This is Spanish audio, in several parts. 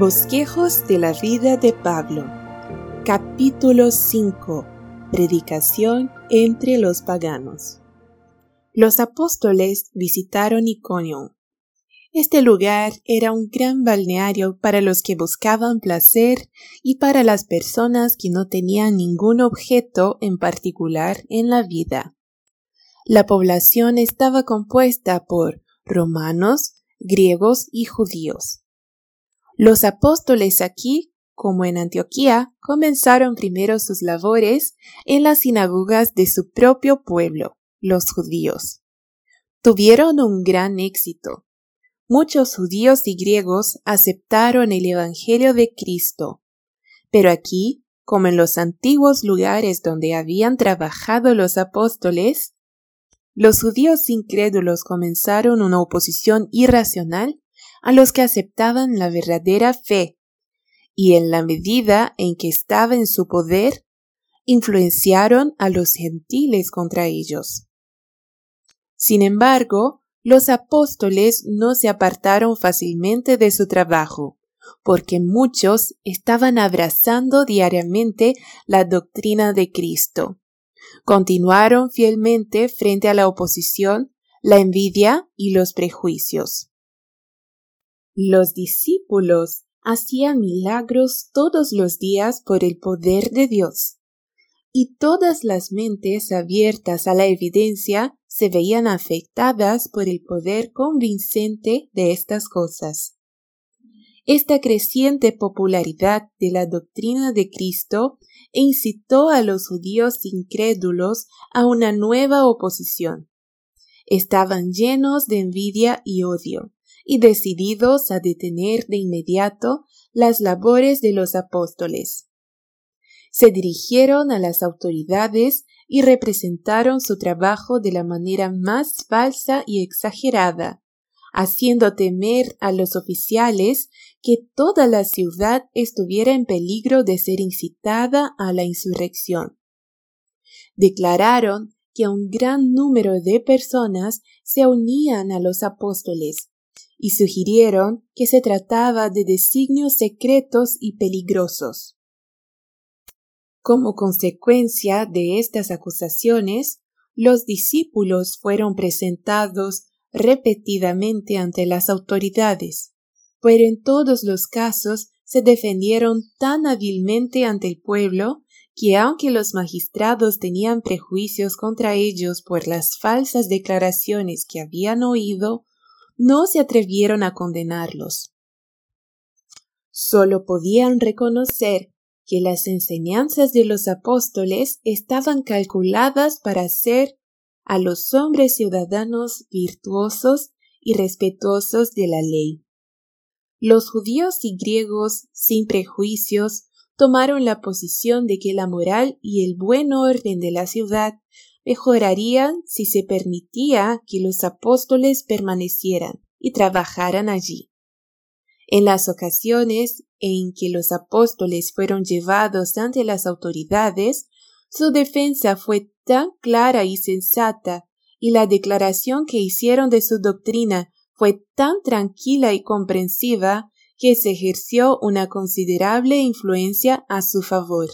Bosquejos de la vida de Pablo. Capítulo 5. Predicación entre los paganos. Los apóstoles visitaron Iconio. Este lugar era un gran balneario para los que buscaban placer y para las personas que no tenían ningún objeto en particular en la vida. La población estaba compuesta por romanos, griegos y judíos. Los apóstoles aquí, como en Antioquía, comenzaron primero sus labores en las sinagogas de su propio pueblo, los judíos. Tuvieron un gran éxito. Muchos judíos y griegos aceptaron el Evangelio de Cristo. Pero aquí, como en los antiguos lugares donde habían trabajado los apóstoles, los judíos incrédulos comenzaron una oposición irracional a los que aceptaban la verdadera fe, y en la medida en que estaba en su poder, influenciaron a los gentiles contra ellos. Sin embargo, los apóstoles no se apartaron fácilmente de su trabajo, porque muchos estaban abrazando diariamente la doctrina de Cristo. Continuaron fielmente frente a la oposición, la envidia y los prejuicios. Los discípulos hacían milagros todos los días por el poder de Dios, y todas las mentes abiertas a la evidencia se veían afectadas por el poder convincente de estas cosas. Esta creciente popularidad de la doctrina de Cristo incitó a los judíos incrédulos a una nueva oposición. Estaban llenos de envidia y odio y decididos a detener de inmediato las labores de los apóstoles. Se dirigieron a las autoridades y representaron su trabajo de la manera más falsa y exagerada, haciendo temer a los oficiales que toda la ciudad estuviera en peligro de ser incitada a la insurrección. Declararon que un gran número de personas se unían a los apóstoles y sugirieron que se trataba de designios secretos y peligrosos. Como consecuencia de estas acusaciones, los discípulos fueron presentados repetidamente ante las autoridades, pero en todos los casos se defendieron tan hábilmente ante el pueblo que aunque los magistrados tenían prejuicios contra ellos por las falsas declaraciones que habían oído, no se atrevieron a condenarlos. Solo podían reconocer que las enseñanzas de los apóstoles estaban calculadas para hacer a los hombres ciudadanos virtuosos y respetuosos de la ley. Los judíos y griegos, sin prejuicios, tomaron la posición de que la moral y el buen orden de la ciudad mejorarían si se permitía que los apóstoles permanecieran y trabajaran allí. En las ocasiones en que los apóstoles fueron llevados ante las autoridades, su defensa fue tan clara y sensata, y la declaración que hicieron de su doctrina fue tan tranquila y comprensiva, que se ejerció una considerable influencia a su favor.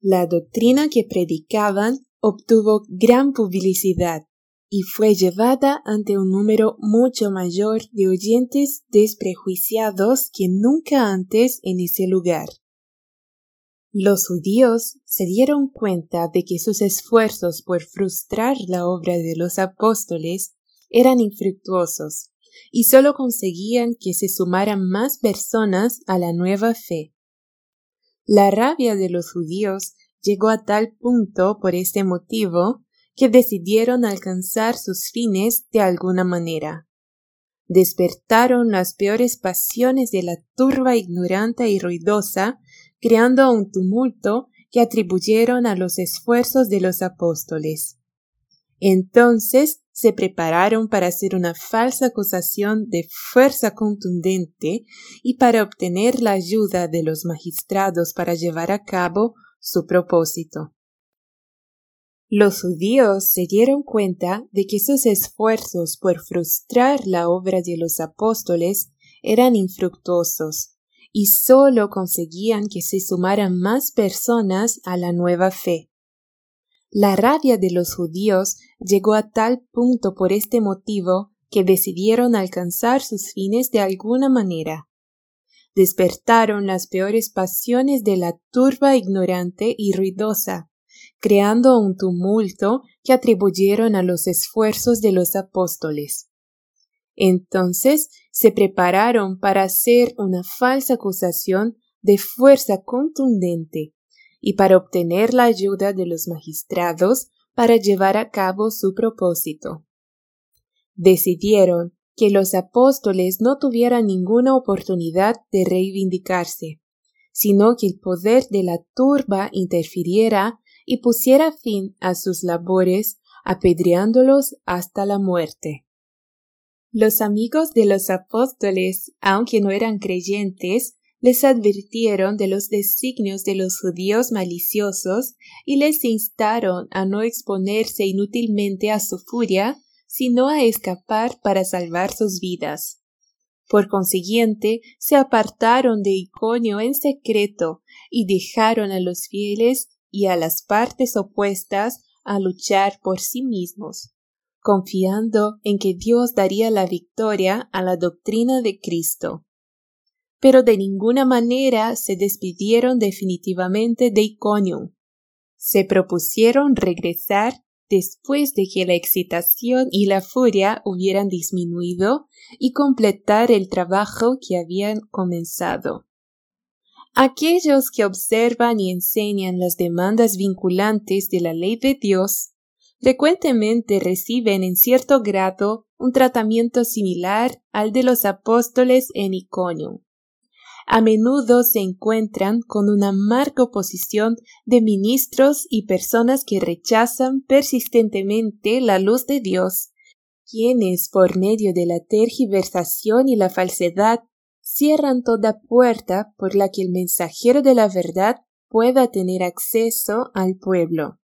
La doctrina que predicaban obtuvo gran publicidad y fue llevada ante un número mucho mayor de oyentes desprejuiciados que nunca antes en ese lugar. Los judíos se dieron cuenta de que sus esfuerzos por frustrar la obra de los apóstoles eran infructuosos y sólo conseguían que se sumaran más personas a la nueva fe. La rabia de los judíos llegó a tal punto por este motivo que decidieron alcanzar sus fines de alguna manera. Despertaron las peores pasiones de la turba ignorante y ruidosa, creando un tumulto que atribuyeron a los esfuerzos de los apóstoles. Entonces se prepararon para hacer una falsa acusación de fuerza contundente y para obtener la ayuda de los magistrados para llevar a cabo su propósito. Los judíos se dieron cuenta de que sus esfuerzos por frustrar la obra de los apóstoles eran infructuosos, y solo conseguían que se sumaran más personas a la nueva fe. La rabia de los judíos llegó a tal punto por este motivo que decidieron alcanzar sus fines de alguna manera. Despertaron las peores pasiones de la turba ignorante y ruidosa, creando un tumulto que atribuyeron a los esfuerzos de los apóstoles. Entonces se prepararon para hacer una falsa acusación de fuerza contundente y para obtener la ayuda de los magistrados para llevar a cabo su propósito. Decidieron que los apóstoles no tuvieran ninguna oportunidad de reivindicarse, sino que el poder de la turba interfiriera y pusiera fin a sus labores, apedreándolos hasta la muerte. Los amigos de los apóstoles, aunque no eran creyentes, les advirtieron de los designios de los judíos maliciosos y les instaron a no exponerse inútilmente a su furia, sino a escapar para salvar sus vidas. Por consiguiente, se apartaron de Iconio en secreto y dejaron a los fieles y a las partes opuestas a luchar por sí mismos, confiando en que Dios daría la victoria a la doctrina de Cristo pero de ninguna manera se despidieron definitivamente de Iconium. Se propusieron regresar después de que la excitación y la furia hubieran disminuido y completar el trabajo que habían comenzado. Aquellos que observan y enseñan las demandas vinculantes de la ley de Dios frecuentemente reciben en cierto grado un tratamiento similar al de los apóstoles en Iconium a menudo se encuentran con una marca oposición de ministros y personas que rechazan persistentemente la luz de Dios, quienes por medio de la tergiversación y la falsedad cierran toda puerta por la que el mensajero de la verdad pueda tener acceso al pueblo.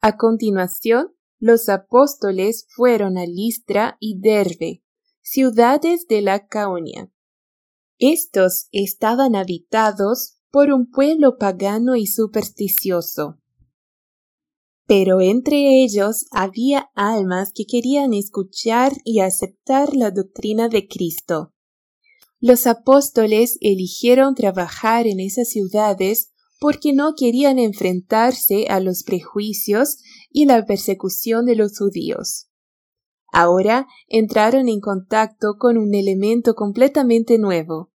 A continuación, los apóstoles fueron a Listra y Derbe, ciudades de la Caonia, estos estaban habitados por un pueblo pagano y supersticioso. Pero entre ellos había almas que querían escuchar y aceptar la doctrina de Cristo. Los apóstoles eligieron trabajar en esas ciudades porque no querían enfrentarse a los prejuicios y la persecución de los judíos. Ahora entraron en contacto con un elemento completamente nuevo,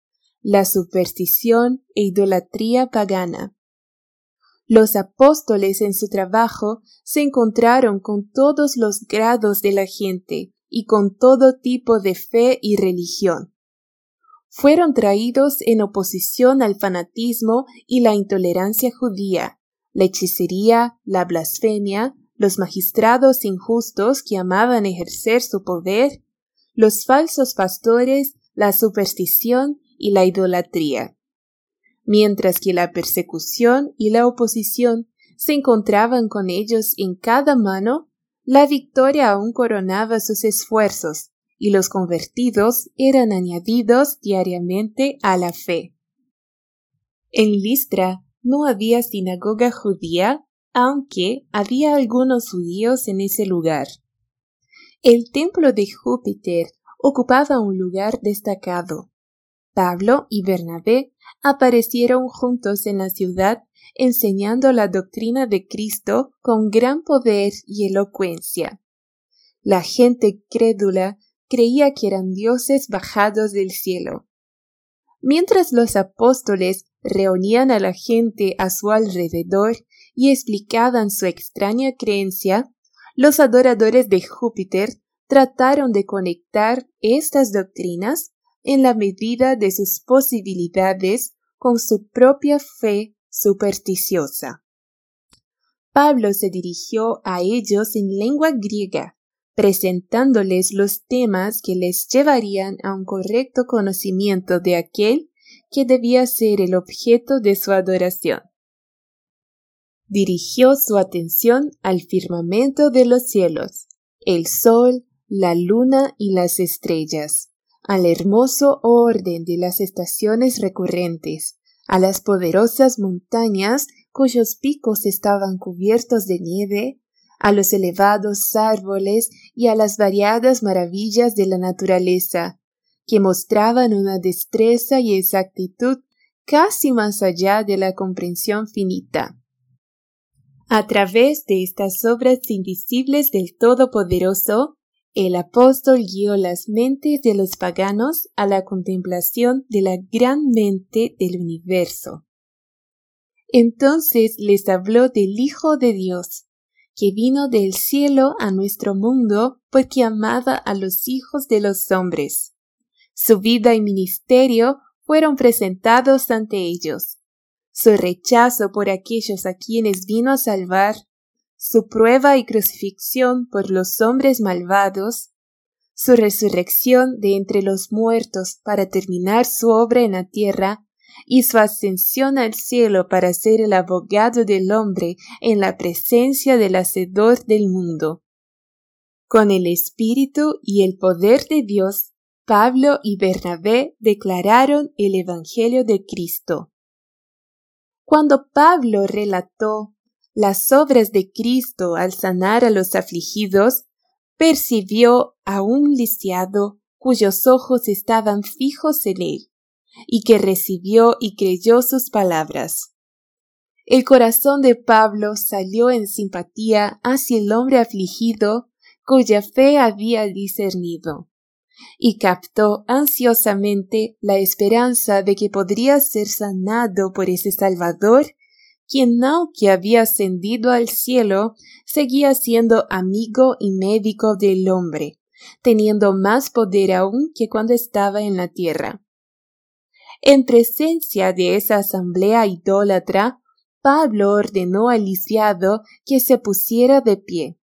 la superstición e idolatría pagana. Los apóstoles en su trabajo se encontraron con todos los grados de la gente y con todo tipo de fe y religión. Fueron traídos en oposición al fanatismo y la intolerancia judía, la hechicería, la blasfemia, los magistrados injustos que amaban ejercer su poder, los falsos pastores, la superstición y la idolatría, mientras que la persecución y la oposición se encontraban con ellos en cada mano, la victoria aún coronaba sus esfuerzos y los convertidos eran añadidos diariamente a la fe. En Listra no había sinagoga judía, aunque había algunos judíos en ese lugar. El templo de Júpiter ocupaba un lugar destacado, Pablo y Bernabé aparecieron juntos en la ciudad enseñando la doctrina de Cristo con gran poder y elocuencia. La gente crédula creía que eran dioses bajados del cielo. Mientras los apóstoles reunían a la gente a su alrededor y explicaban su extraña creencia, los adoradores de Júpiter trataron de conectar estas doctrinas en la medida de sus posibilidades con su propia fe supersticiosa. Pablo se dirigió a ellos en lengua griega, presentándoles los temas que les llevarían a un correcto conocimiento de aquel que debía ser el objeto de su adoración. Dirigió su atención al firmamento de los cielos, el sol, la luna y las estrellas, al hermoso orden de las estaciones recurrentes, a las poderosas montañas cuyos picos estaban cubiertos de nieve, a los elevados árboles y a las variadas maravillas de la naturaleza, que mostraban una destreza y exactitud casi más allá de la comprensión finita. A través de estas obras invisibles del Todopoderoso, el apóstol guió las mentes de los paganos a la contemplación de la gran mente del universo. Entonces les habló del Hijo de Dios, que vino del cielo a nuestro mundo porque amaba a los hijos de los hombres. Su vida y ministerio fueron presentados ante ellos. Su rechazo por aquellos a quienes vino a salvar, su prueba y crucifixión por los hombres malvados, su resurrección de entre los muertos para terminar su obra en la tierra, y su ascensión al cielo para ser el abogado del hombre en la presencia del Hacedor del mundo. Con el Espíritu y el poder de Dios, Pablo y Bernabé declararon el Evangelio de Cristo. Cuando Pablo relató las obras de Cristo al sanar a los afligidos, percibió a un lisiado cuyos ojos estaban fijos en él y que recibió y creyó sus palabras. El corazón de Pablo salió en simpatía hacia el hombre afligido cuya fe había discernido, y captó ansiosamente la esperanza de que podría ser sanado por ese Salvador, quien aunque había ascendido al cielo, seguía siendo amigo y médico del hombre, teniendo más poder aún que cuando estaba en la tierra. En presencia de esa asamblea idólatra, Pablo ordenó al lisiado que se pusiera de pie.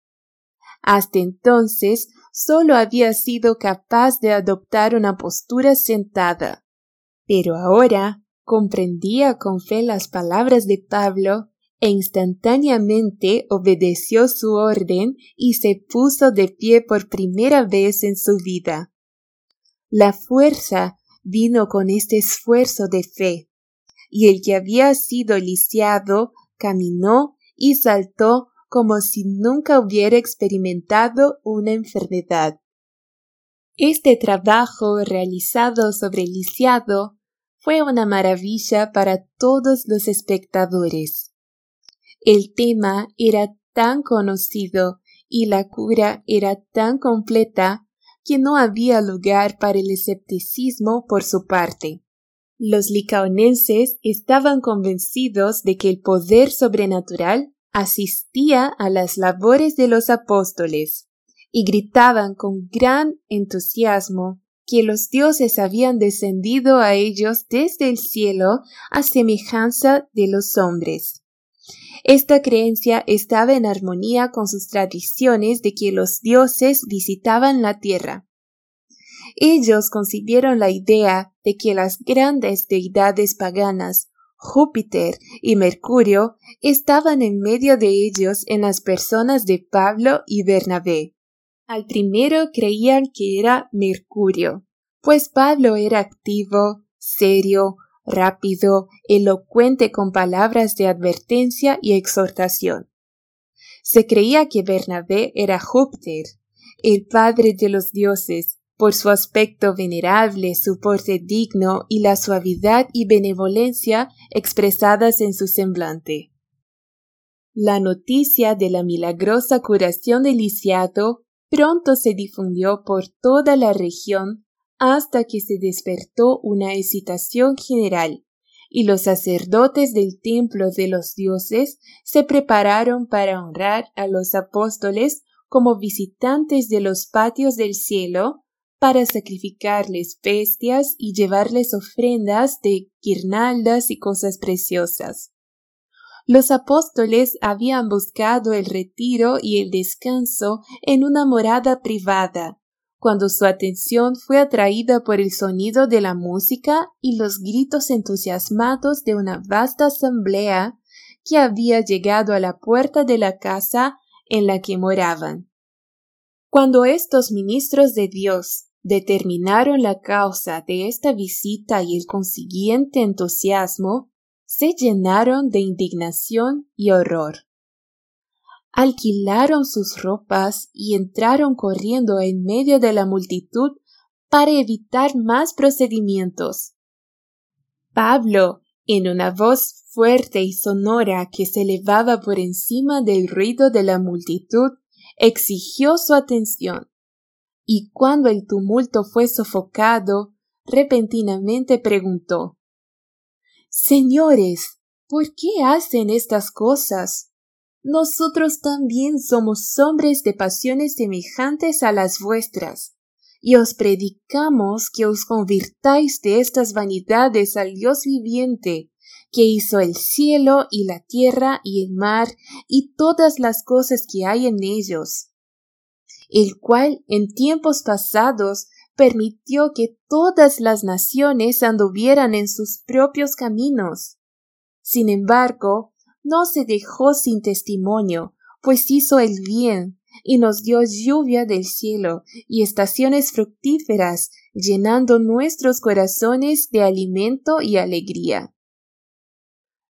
Hasta entonces sólo había sido capaz de adoptar una postura sentada, pero ahora comprendía con fe las palabras de Pablo e instantáneamente obedeció su orden y se puso de pie por primera vez en su vida. La fuerza vino con este esfuerzo de fe, y el que había sido lisiado caminó y saltó como si nunca hubiera experimentado una enfermedad. Este trabajo realizado sobre el lisiado fue una maravilla para todos los espectadores. El tema era tan conocido y la cura era tan completa que no había lugar para el escepticismo por su parte. Los licaonenses estaban convencidos de que el poder sobrenatural asistía a las labores de los apóstoles y gritaban con gran entusiasmo que los dioses habían descendido a ellos desde el cielo a semejanza de los hombres. Esta creencia estaba en armonía con sus tradiciones de que los dioses visitaban la tierra. Ellos concibieron la idea de que las grandes deidades paganas, Júpiter y Mercurio, estaban en medio de ellos en las personas de Pablo y Bernabé. Al primero creían que era Mercurio, pues Pablo era activo, serio, rápido, elocuente con palabras de advertencia y exhortación. Se creía que Bernabé era Júpiter, el padre de los dioses, por su aspecto venerable, su porte digno y la suavidad y benevolencia expresadas en su semblante. La noticia de la milagrosa curación del lisiado pronto se difundió por toda la región hasta que se despertó una excitación general, y los sacerdotes del templo de los dioses se prepararon para honrar a los apóstoles como visitantes de los patios del cielo, para sacrificarles bestias y llevarles ofrendas de guirnaldas y cosas preciosas. Los apóstoles habían buscado el retiro y el descanso en una morada privada, cuando su atención fue atraída por el sonido de la música y los gritos entusiasmados de una vasta asamblea que había llegado a la puerta de la casa en la que moraban. Cuando estos ministros de Dios determinaron la causa de esta visita y el consiguiente entusiasmo, se llenaron de indignación y horror. Alquilaron sus ropas y entraron corriendo en medio de la multitud para evitar más procedimientos. Pablo, en una voz fuerte y sonora que se elevaba por encima del ruido de la multitud, exigió su atención y cuando el tumulto fue sofocado, repentinamente preguntó Señores, ¿por qué hacen estas cosas? Nosotros también somos hombres de pasiones semejantes a las vuestras, y os predicamos que os convirtáis de estas vanidades al Dios viviente, que hizo el cielo y la tierra y el mar y todas las cosas que hay en ellos el cual en tiempos pasados permitió que todas las naciones anduvieran en sus propios caminos. Sin embargo, no se dejó sin testimonio, pues hizo el bien, y nos dio lluvia del cielo y estaciones fructíferas, llenando nuestros corazones de alimento y alegría.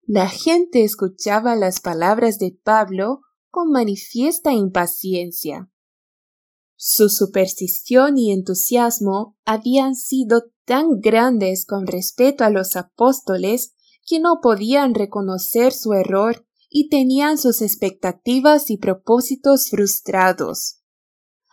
La gente escuchaba las palabras de Pablo con manifiesta impaciencia. Su superstición y entusiasmo habían sido tan grandes con respecto a los apóstoles que no podían reconocer su error y tenían sus expectativas y propósitos frustrados.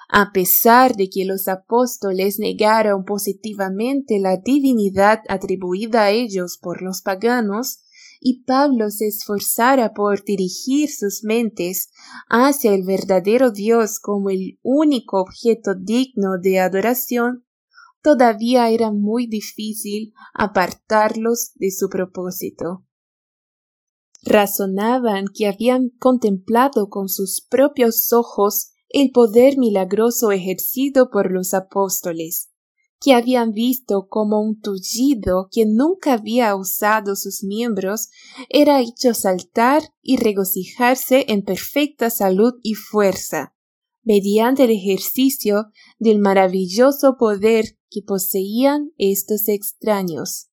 A pesar de que los apóstoles negaron positivamente la divinidad atribuida a ellos por los paganos, y Pablo se esforzara por dirigir sus mentes hacia el verdadero Dios como el único objeto digno de adoración, todavía era muy difícil apartarlos de su propósito. Razonaban que habían contemplado con sus propios ojos el poder milagroso ejercido por los apóstoles, que habían visto como un tullido que nunca había usado sus miembros era hecho saltar y regocijarse en perfecta salud y fuerza, mediante el ejercicio del maravilloso poder que poseían estos extraños.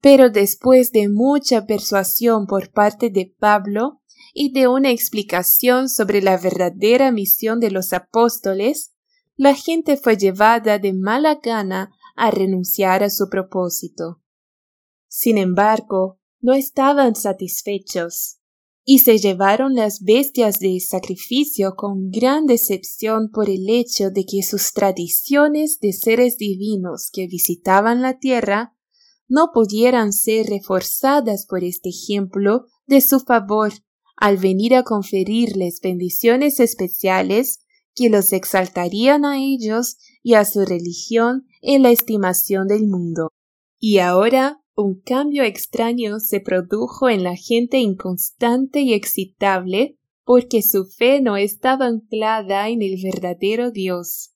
Pero después de mucha persuasión por parte de Pablo y de una explicación sobre la verdadera misión de los apóstoles, la gente fue llevada de mala gana a renunciar a su propósito. Sin embargo, no estaban satisfechos, y se llevaron las bestias de sacrificio con gran decepción por el hecho de que sus tradiciones de seres divinos que visitaban la tierra no pudieran ser reforzadas por este ejemplo de su favor al venir a conferirles bendiciones especiales que los exaltarían a ellos y a su religión en la estimación del mundo. Y ahora un cambio extraño se produjo en la gente inconstante y excitable porque su fe no estaba anclada en el verdadero Dios.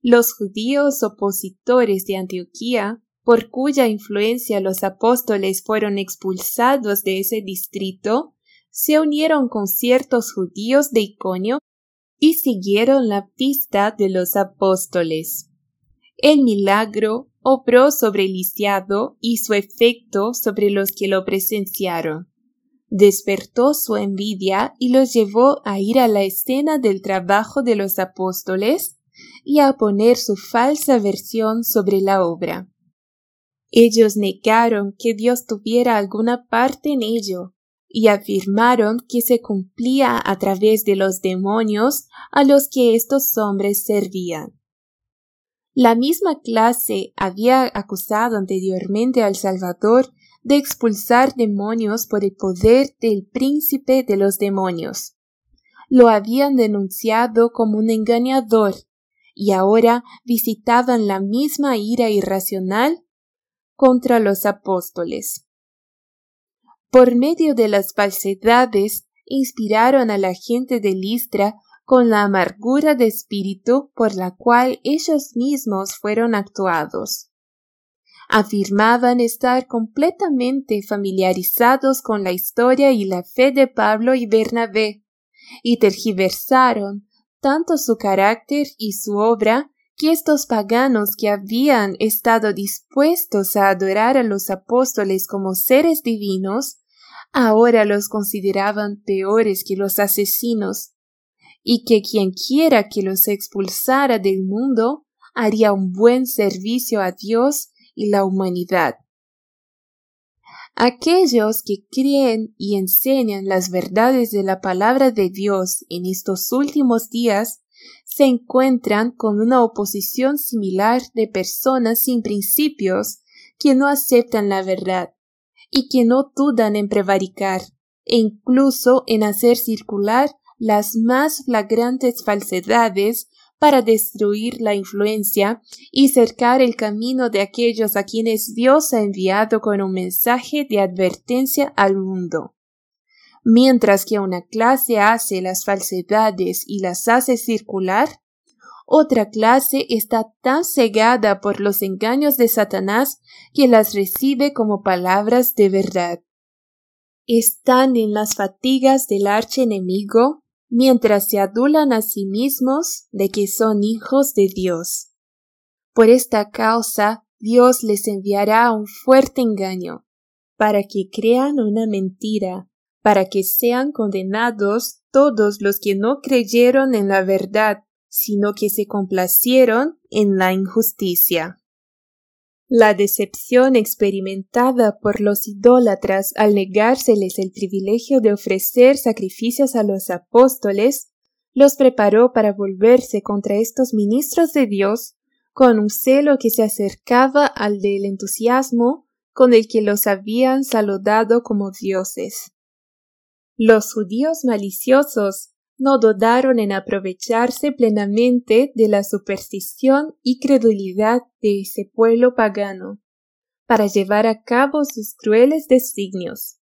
Los judíos opositores de Antioquía, por cuya influencia los apóstoles fueron expulsados de ese distrito, se unieron con ciertos judíos de Iconio y siguieron la pista de los apóstoles. El milagro obró sobre el lisiado y su efecto sobre los que lo presenciaron. Despertó su envidia y los llevó a ir a la escena del trabajo de los apóstoles y a poner su falsa versión sobre la obra. Ellos negaron que Dios tuviera alguna parte en ello y afirmaron que se cumplía a través de los demonios a los que estos hombres servían. La misma clase había acusado anteriormente al Salvador de expulsar demonios por el poder del príncipe de los demonios. Lo habían denunciado como un engañador, y ahora visitaban la misma ira irracional contra los apóstoles por medio de las falsedades inspiraron a la gente de Listra con la amargura de espíritu por la cual ellos mismos fueron actuados. Afirmaban estar completamente familiarizados con la historia y la fe de Pablo y Bernabé, y tergiversaron tanto su carácter y su obra que estos paganos que habían estado dispuestos a adorar a los apóstoles como seres divinos, ahora los consideraban peores que los asesinos, y que quien quiera que los expulsara del mundo haría un buen servicio a Dios y la humanidad. Aquellos que creen y enseñan las verdades de la palabra de Dios en estos últimos días se encuentran con una oposición similar de personas sin principios que no aceptan la verdad y que no dudan en prevaricar e incluso en hacer circular las más flagrantes falsedades para destruir la influencia y cercar el camino de aquellos a quienes Dios ha enviado con un mensaje de advertencia al mundo. Mientras que una clase hace las falsedades y las hace circular, otra clase está tan cegada por los engaños de Satanás que las recibe como palabras de verdad. Están en las fatigas del archienemigo mientras se adulan a sí mismos de que son hijos de Dios. Por esta causa Dios les enviará un fuerte engaño, para que crean una mentira, para que sean condenados todos los que no creyeron en la verdad, sino que se complacieron en la injusticia. La decepción experimentada por los idólatras al negárseles el privilegio de ofrecer sacrificios a los apóstoles los preparó para volverse contra estos ministros de Dios con un celo que se acercaba al del entusiasmo con el que los habían saludado como dioses. Los judíos maliciosos no dudaron en aprovecharse plenamente de la superstición y credulidad de ese pueblo pagano, para llevar a cabo sus crueles designios.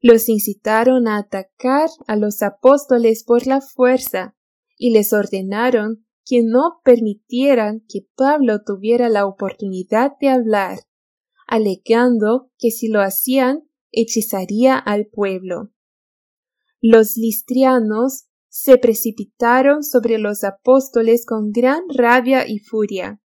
Los incitaron a atacar a los apóstoles por la fuerza, y les ordenaron que no permitieran que Pablo tuviera la oportunidad de hablar, alegando que si lo hacían hechizaría al pueblo. Los listrianos se precipitaron sobre los apóstoles con gran rabia y furia.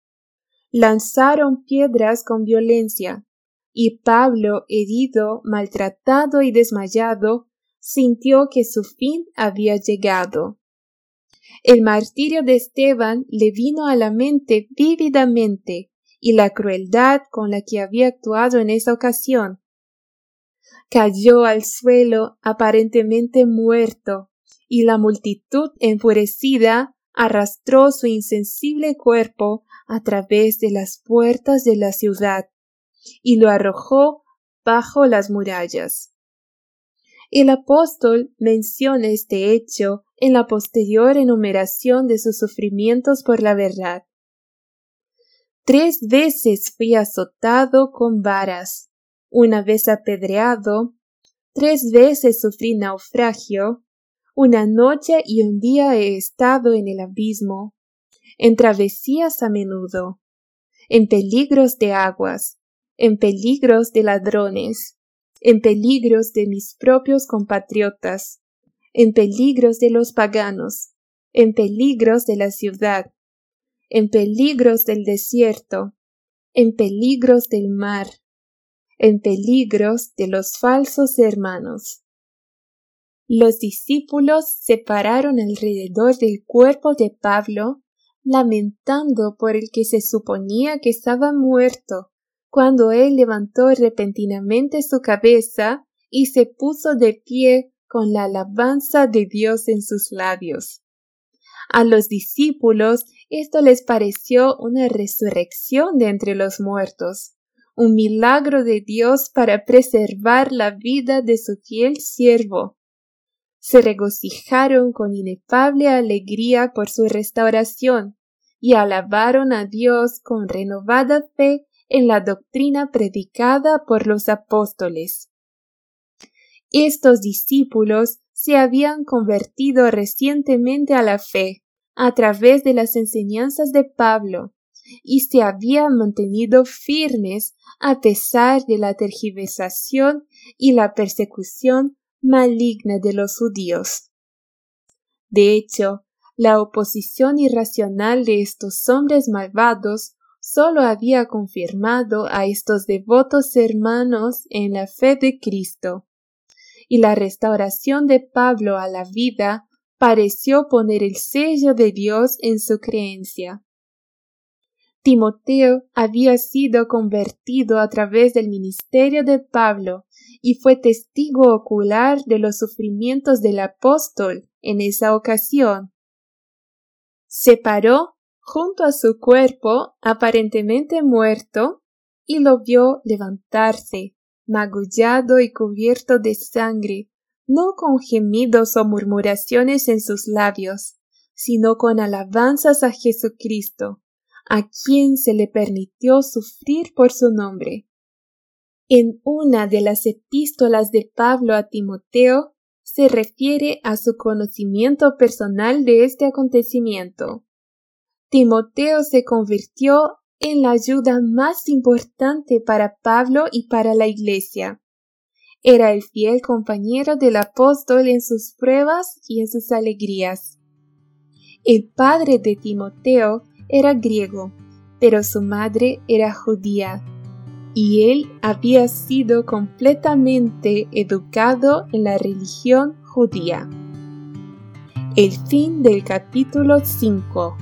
Lanzaron piedras con violencia, y Pablo, herido, maltratado y desmayado, sintió que su fin había llegado. El martirio de Esteban le vino a la mente vívidamente y la crueldad con la que había actuado en esa ocasión, cayó al suelo aparentemente muerto, y la multitud enfurecida arrastró su insensible cuerpo a través de las puertas de la ciudad y lo arrojó bajo las murallas. El apóstol menciona este hecho en la posterior enumeración de sus sufrimientos por la verdad. Tres veces fui azotado con varas, una vez apedreado, tres veces sufrí naufragio, una noche y un día he estado en el abismo, en travesías a menudo, en peligros de aguas, en peligros de ladrones, en peligros de mis propios compatriotas, en peligros de los paganos, en peligros de la ciudad, en peligros del desierto, en peligros del mar, en peligros de los falsos hermanos. Los discípulos se pararon alrededor del cuerpo de Pablo, lamentando por el que se suponía que estaba muerto, cuando él levantó repentinamente su cabeza y se puso de pie con la alabanza de Dios en sus labios. A los discípulos esto les pareció una resurrección de entre los muertos, un milagro de Dios para preservar la vida de su fiel siervo. Se regocijaron con inefable alegría por su restauración y alabaron a Dios con renovada fe en la doctrina predicada por los apóstoles. Estos discípulos se habían convertido recientemente a la fe a través de las enseñanzas de Pablo y se habían mantenido firmes a pesar de la tergiversación y la persecución maligna de los judíos. De hecho, La oposición irracional de estos hombres malvados solo había confirmado a estos devotos hermanos en la fe de Cristo. Y la restauración de Pablo a la vida pareció poner el sello de Dios en su creencia. Timoteo había sido convertido a través del ministerio de Pablo y fue testigo ocular de los sufrimientos del apóstol en esa ocasión. Se paró junto a su cuerpo aparentemente muerto y lo vio levantarse, magullado y cubierto de sangre, no con gemidos o murmuraciones en sus labios, sino con alabanzas a Jesucristo, a quien se le permitió sufrir por su nombre. En una de las epístolas de Pablo a Timoteo se refiere a su conocimiento personal de este acontecimiento. Timoteo se convirtió en la ayuda más importante para Pablo y para la Iglesia. Era el fiel compañero del apóstol en sus pruebas y en sus alegrías. El padre de Timoteo era griego, pero su madre era judía, y él había sido completamente educado en la religión judía. El fin del capítulo 5